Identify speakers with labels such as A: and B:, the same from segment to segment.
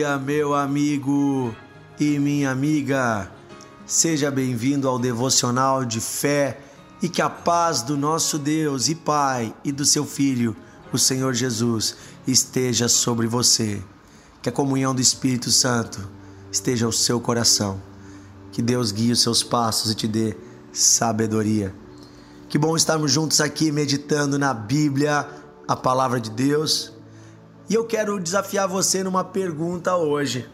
A: dia, meu amigo e minha amiga. Seja bem-vindo ao devocional de fé e que a paz do nosso Deus e Pai e do seu Filho, o Senhor Jesus, esteja sobre você. Que a comunhão do Espírito Santo esteja ao seu coração. Que Deus guie os seus passos e te dê sabedoria. Que bom estarmos juntos aqui meditando na Bíblia, a palavra de Deus. E eu quero desafiar você numa pergunta hoje.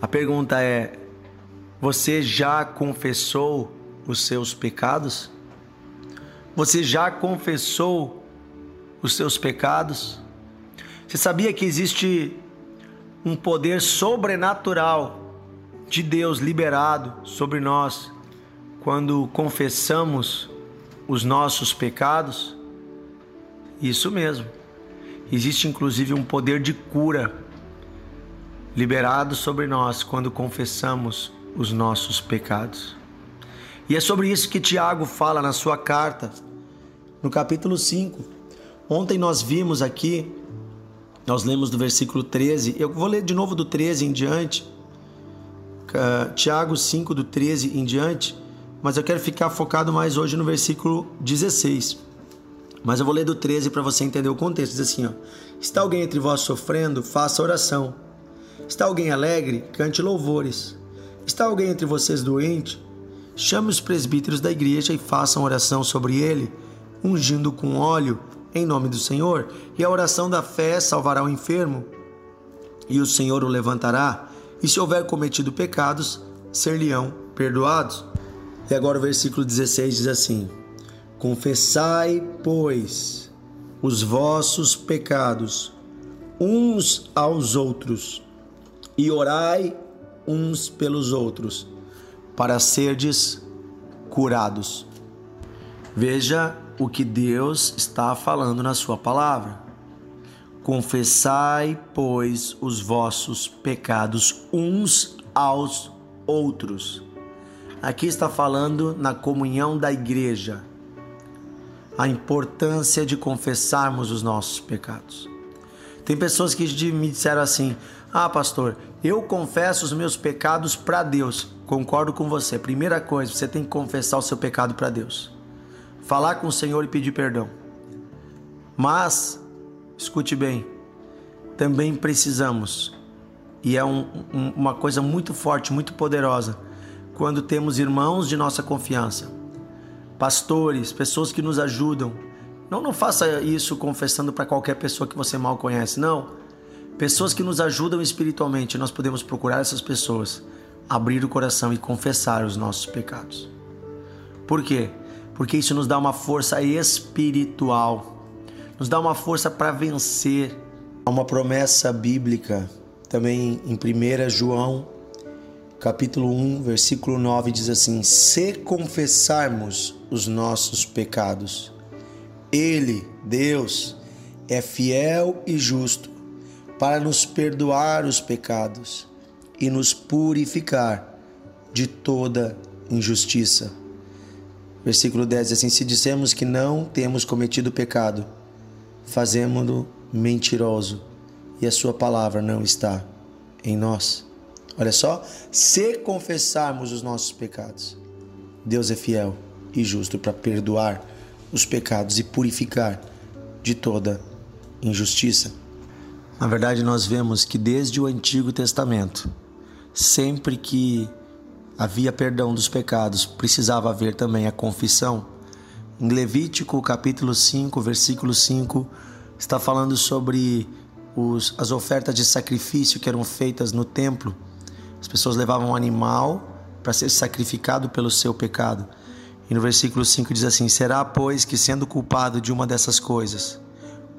A: A pergunta é: você já confessou os seus pecados? Você já confessou os seus pecados? Você sabia que existe um poder sobrenatural de Deus liberado sobre nós quando confessamos os nossos pecados? Isso mesmo. Existe inclusive um poder de cura liberado sobre nós quando confessamos os nossos pecados. E é sobre isso que Tiago fala na sua carta, no capítulo 5. Ontem nós vimos aqui, nós lemos do versículo 13, eu vou ler de novo do 13 em diante, uh, Tiago 5, do 13 em diante, mas eu quero ficar focado mais hoje no versículo 16. Mas eu vou ler do 13 para você entender o contexto. Diz assim: ó, Está alguém entre vós sofrendo? Faça oração. Está alguém alegre? Cante louvores. Está alguém entre vocês doente? Chame os presbíteros da igreja e façam oração sobre ele, ungindo com óleo em nome do Senhor. E a oração da fé salvará o enfermo, e o Senhor o levantará. E se houver cometido pecados, ser-lhe-ão perdoados. E agora o versículo 16 diz assim: Confessai, pois, os vossos pecados uns aos outros e orai uns pelos outros, para serdes curados. Veja o que Deus está falando na sua palavra. Confessai, pois, os vossos pecados uns aos outros. Aqui está falando na comunhão da igreja a importância de confessarmos os nossos pecados. Tem pessoas que me disseram assim: Ah, pastor, eu confesso os meus pecados para Deus. Concordo com você. Primeira coisa, você tem que confessar o seu pecado para Deus. Falar com o Senhor e pedir perdão. Mas, escute bem, também precisamos, e é um, um, uma coisa muito forte, muito poderosa, quando temos irmãos de nossa confiança pastores, pessoas que nos ajudam. Não, não faça isso confessando para qualquer pessoa que você mal conhece, não. Pessoas que nos ajudam espiritualmente, nós podemos procurar essas pessoas, abrir o coração e confessar os nossos pecados. Por quê? Porque isso nos dá uma força espiritual, nos dá uma força para vencer. Há uma promessa bíblica também em 1 João capítulo 1, versículo 9 diz assim: Se confessarmos os nossos pecados, Ele, Deus, é fiel e justo para nos perdoar os pecados e nos purificar de toda injustiça. Versículo 10 diz assim: Se dissemos que não temos cometido pecado, fazemos-no mentiroso e a Sua palavra não está em nós. Olha só, se confessarmos os nossos pecados, Deus é fiel e justo para perdoar os pecados e purificar de toda injustiça. Na verdade, nós vemos que desde o Antigo Testamento, sempre que havia perdão dos pecados, precisava haver também a confissão. Em Levítico, capítulo 5, versículo 5, está falando sobre os, as ofertas de sacrifício que eram feitas no templo as pessoas levavam um animal para ser sacrificado pelo seu pecado. E no versículo 5 diz assim: Será, pois, que sendo culpado de uma dessas coisas,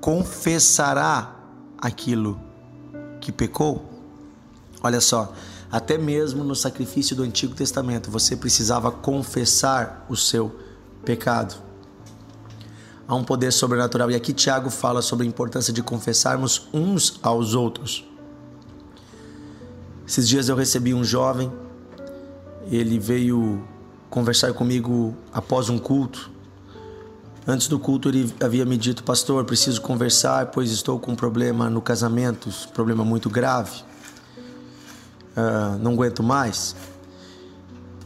A: confessará aquilo que pecou? Olha só, até mesmo no sacrifício do Antigo Testamento, você precisava confessar o seu pecado. Há um poder sobrenatural, e aqui Tiago fala sobre a importância de confessarmos uns aos outros. Esses dias eu recebi um jovem, ele veio conversar comigo após um culto. Antes do culto ele havia me dito, pastor, preciso conversar, pois estou com um problema no casamento, problema muito grave. uh, não aguento mais.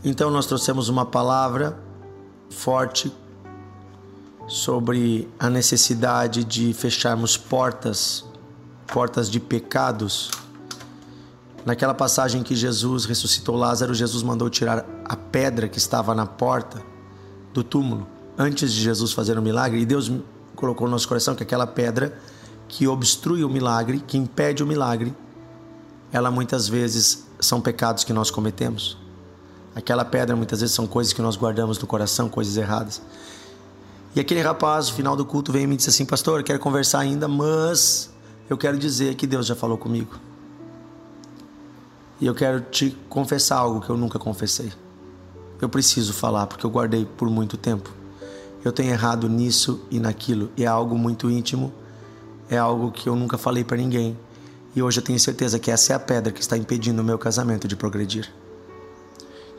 A: Então nós trouxemos uma palavra forte sobre a necessidade de fecharmos portas, portas de pecados. Naquela passagem que Jesus ressuscitou Lázaro, Jesus mandou tirar a pedra que estava na porta do túmulo antes de Jesus fazer o milagre, e Deus colocou no nosso coração que aquela pedra que obstrui o milagre, que impede o milagre, ela muitas vezes são pecados que nós cometemos. Aquela pedra muitas vezes são coisas que nós guardamos no coração, coisas erradas. E aquele rapaz, no final do culto, veio e me disse assim: Pastor, eu quero conversar ainda, mas eu quero dizer que Deus já falou comigo. E eu quero te confessar algo que eu nunca confessei. Eu preciso falar porque eu guardei por muito tempo. Eu tenho errado nisso e naquilo, e é algo muito íntimo, é algo que eu nunca falei para ninguém. E hoje eu tenho certeza que essa é a pedra que está impedindo o meu casamento de progredir.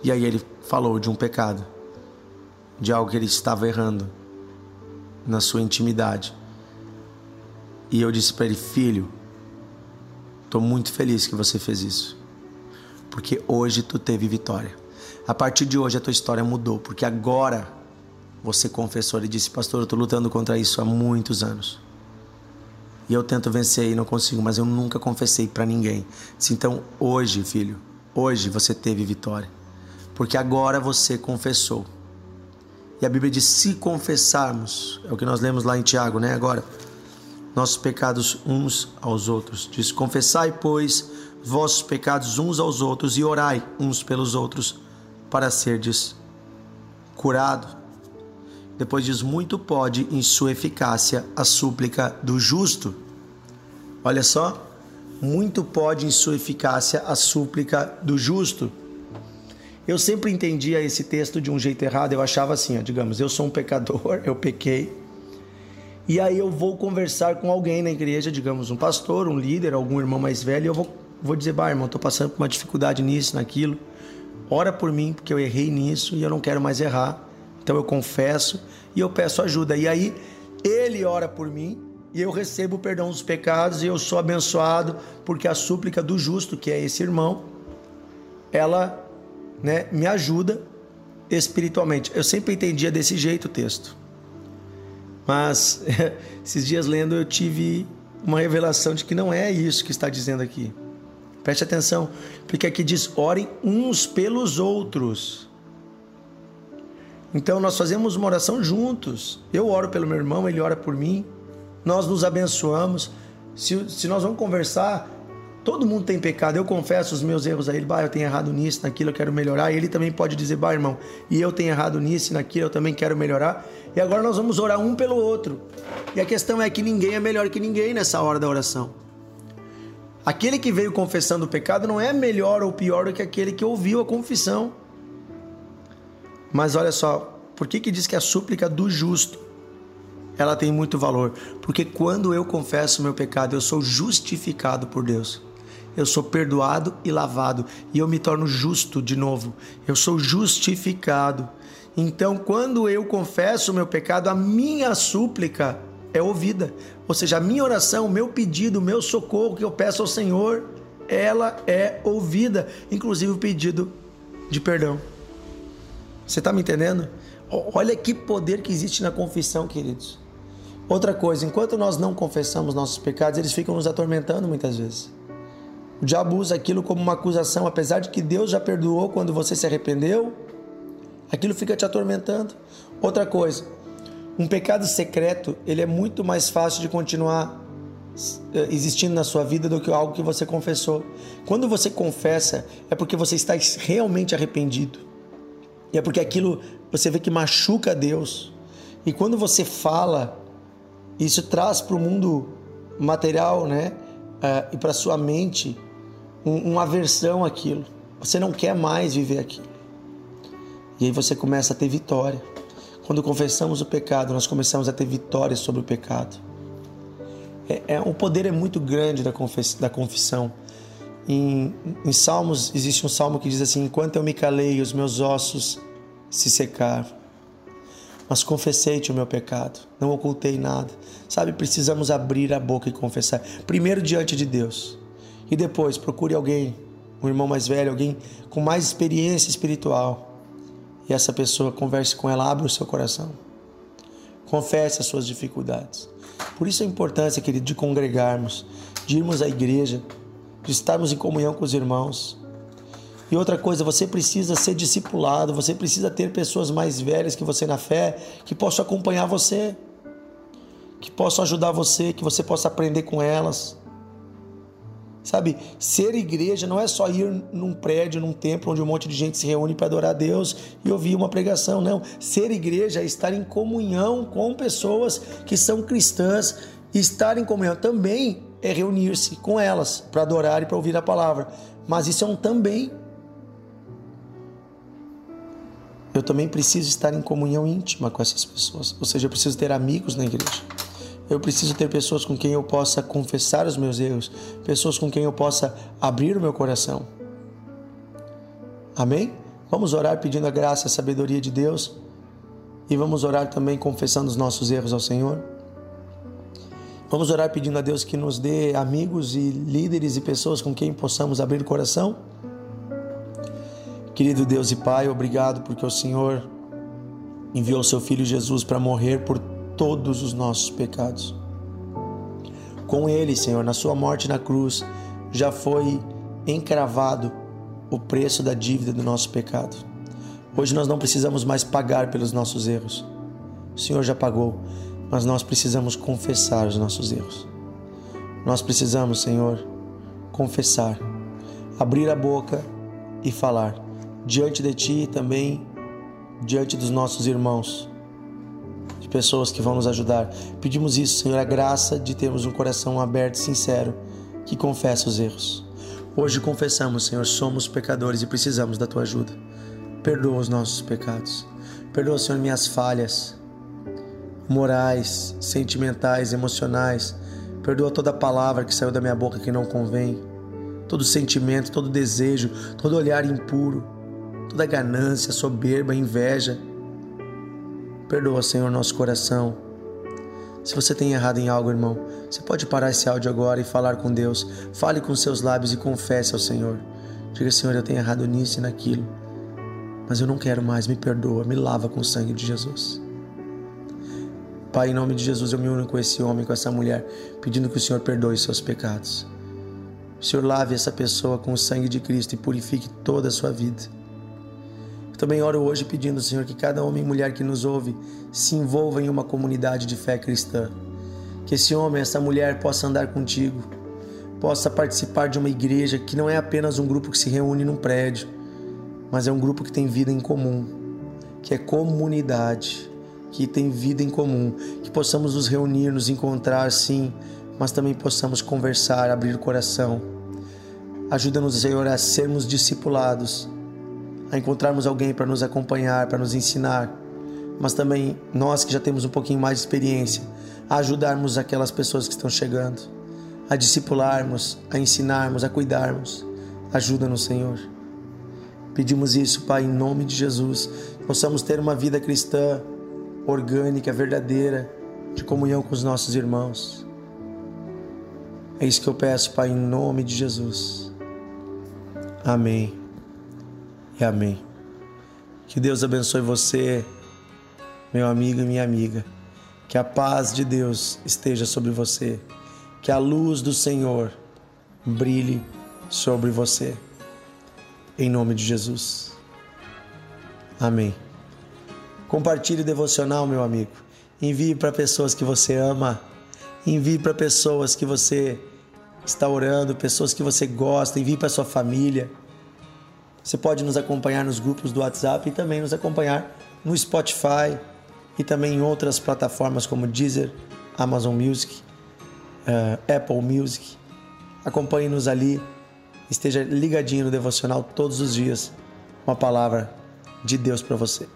A: E aí ele falou de um pecado, de algo que ele estava errando na sua intimidade. E eu disse para ele: Filho, estou muito feliz que você fez isso, porque hoje tu teve vitória. A partir de hoje a tua história mudou, porque agora você confessou e disse: Pastor, eu estou lutando contra isso há muitos anos. E eu tento vencer e não consigo, mas eu nunca confessei para ninguém. Disse, então, hoje, filho, hoje você teve vitória. Porque agora você confessou. E a Bíblia diz: se confessarmos, é o que nós lemos lá em Tiago, né? Agora, nossos pecados uns aos outros. Diz: confessai, pois, vossos pecados uns aos outros e orai uns pelos outros para serdes curado. Depois diz: muito pode em sua eficácia a súplica do justo. Olha só, muito pode em sua eficácia a súplica do justo. Eu sempre entendia esse texto de um jeito errado. Eu achava assim, ó, digamos, eu sou um pecador, eu pequei. E aí eu vou conversar com alguém na igreja, digamos, um pastor, um líder, algum irmão mais velho, e eu vou, vou dizer, bah, irmão, tô passando por uma dificuldade nisso, naquilo. Ora por mim, porque eu errei nisso e eu não quero mais errar. Então eu confesso e eu peço ajuda. E aí ele ora por mim e eu recebo o perdão dos pecados e eu sou abençoado porque a súplica do justo, que é esse irmão, ela né, me ajuda espiritualmente. Eu sempre entendia desse jeito o texto. Mas esses dias lendo eu tive uma revelação de que não é isso que está dizendo aqui. Preste atenção, porque aqui diz: orem uns pelos outros. Então nós fazemos uma oração juntos. Eu oro pelo meu irmão, ele ora por mim. Nós nos abençoamos. Se, se nós vamos conversar, Todo mundo tem pecado. Eu confesso os meus erros a ele. Bah, eu tenho errado nisso, naquilo, eu quero melhorar. E ele também pode dizer, bah, irmão, e eu tenho errado nisso, naquilo, eu também quero melhorar. E agora nós vamos orar um pelo outro. E a questão é que ninguém é melhor que ninguém nessa hora da oração. Aquele que veio confessando o pecado não é melhor ou pior do que aquele que ouviu a confissão. Mas olha só, por que, que diz que a súplica do justo ela tem muito valor? Porque quando eu confesso o meu pecado, eu sou justificado por Deus eu sou perdoado e lavado e eu me torno justo de novo. Eu sou justificado. Então, quando eu confesso o meu pecado, a minha súplica é ouvida. Ou seja, a minha oração, o meu pedido, o meu socorro que eu peço ao Senhor, ela é ouvida, inclusive o pedido de perdão. Você está me entendendo? Olha que poder que existe na confissão, queridos. Outra coisa, enquanto nós não confessamos nossos pecados, eles ficam nos atormentando muitas vezes. O diabo usa aquilo como uma acusação, apesar de que Deus já perdoou quando você se arrependeu, aquilo fica te atormentando. Outra coisa, um pecado secreto, ele é muito mais fácil de continuar eh, existindo na sua vida do que algo que você confessou. Quando você confessa, é porque você está realmente arrependido. E é porque aquilo você vê que machuca Deus. E quando você fala, isso traz para o mundo material, né? Uh, e para sua mente um, uma aversão àquilo. Você não quer mais viver aquilo. E aí você começa a ter vitória. Quando confessamos o pecado, nós começamos a ter vitória sobre o pecado. É, é, o poder é muito grande da, confess, da confissão. Em, em Salmos, existe um salmo que diz assim: Enquanto eu me calei, os meus ossos se secaram. Mas confessei-te o meu pecado, não ocultei nada. Sabe, precisamos abrir a boca e confessar. Primeiro diante de Deus, e depois procure alguém um irmão mais velho, alguém com mais experiência espiritual. E essa pessoa converse com ela, abre o seu coração. Confesse as suas dificuldades. Por isso a importância, querido, de congregarmos, de irmos à igreja, de estarmos em comunhão com os irmãos. E outra coisa, você precisa ser discipulado, você precisa ter pessoas mais velhas que você na fé, que possam acompanhar você, que possam ajudar você, que você possa aprender com elas. Sabe, ser igreja não é só ir num prédio, num templo onde um monte de gente se reúne para adorar a Deus e ouvir uma pregação, não. Ser igreja é estar em comunhão com pessoas que são cristãs. Estar em comunhão também é reunir-se com elas para adorar e para ouvir a palavra. Mas isso é um também. Eu também preciso estar em comunhão íntima com essas pessoas. Ou seja, eu preciso ter amigos na igreja. Eu preciso ter pessoas com quem eu possa confessar os meus erros, pessoas com quem eu possa abrir o meu coração. Amém? Vamos orar pedindo a graça e a sabedoria de Deus e vamos orar também confessando os nossos erros ao Senhor. Vamos orar pedindo a Deus que nos dê amigos e líderes e pessoas com quem possamos abrir o coração. Querido Deus e Pai, obrigado porque o Senhor enviou seu filho Jesus para morrer por todos os nossos pecados. Com ele, Senhor, na sua morte na cruz, já foi encravado o preço da dívida do nosso pecado. Hoje nós não precisamos mais pagar pelos nossos erros. O Senhor já pagou, mas nós precisamos confessar os nossos erros. Nós precisamos, Senhor, confessar, abrir a boca e falar diante de Ti e também diante dos nossos irmãos pessoas que vão nos ajudar. Pedimos isso, Senhor, a graça de termos um coração aberto e sincero que confessa os erros. Hoje confessamos, Senhor, somos pecadores e precisamos da tua ajuda. Perdoa os nossos pecados. Perdoa, Senhor, minhas falhas morais, sentimentais, emocionais. Perdoa toda palavra que saiu da minha boca que não convém. Todo sentimento, todo desejo, todo olhar impuro, toda ganância, soberba, inveja Perdoa, Senhor, nosso coração. Se você tem errado em algo, irmão, você pode parar esse áudio agora e falar com Deus. Fale com seus lábios e confesse ao Senhor. Diga, Senhor, eu tenho errado nisso e naquilo. Mas eu não quero mais, me perdoa, me lava com o sangue de Jesus. Pai, em nome de Jesus, eu me uno com esse homem, com essa mulher, pedindo que o Senhor perdoe seus pecados. O Senhor lave essa pessoa com o sangue de Cristo e purifique toda a sua vida. Também oro hoje pedindo, Senhor, que cada homem e mulher que nos ouve se envolva em uma comunidade de fé cristã. Que esse homem, essa mulher possa andar contigo, possa participar de uma igreja que não é apenas um grupo que se reúne num prédio, mas é um grupo que tem vida em comum, que é comunidade, que tem vida em comum, que possamos nos reunir, nos encontrar sim, mas também possamos conversar, abrir o coração. Ajuda-nos, Senhor, a sermos discipulados a encontrarmos alguém para nos acompanhar, para nos ensinar, mas também nós que já temos um pouquinho mais de experiência, a ajudarmos aquelas pessoas que estão chegando, a discipularmos, a ensinarmos, a cuidarmos. Ajuda-nos, Senhor. Pedimos isso, Pai, em nome de Jesus, possamos ter uma vida cristã orgânica, verdadeira, de comunhão com os nossos irmãos. É isso que eu peço, Pai, em nome de Jesus. Amém e amém. Que Deus abençoe você, meu amigo e minha amiga. Que a paz de Deus esteja sobre você. Que a luz do Senhor brilhe sobre você. Em nome de Jesus. Amém. Compartilhe o devocional, meu amigo. Envie para pessoas que você ama. Envie para pessoas que você está orando, pessoas que você gosta. Envie para sua família. Você pode nos acompanhar nos grupos do WhatsApp e também nos acompanhar no Spotify e também em outras plataformas como Deezer, Amazon Music, uh, Apple Music. Acompanhe-nos ali, esteja ligadinho no devocional todos os dias, uma palavra de Deus para você.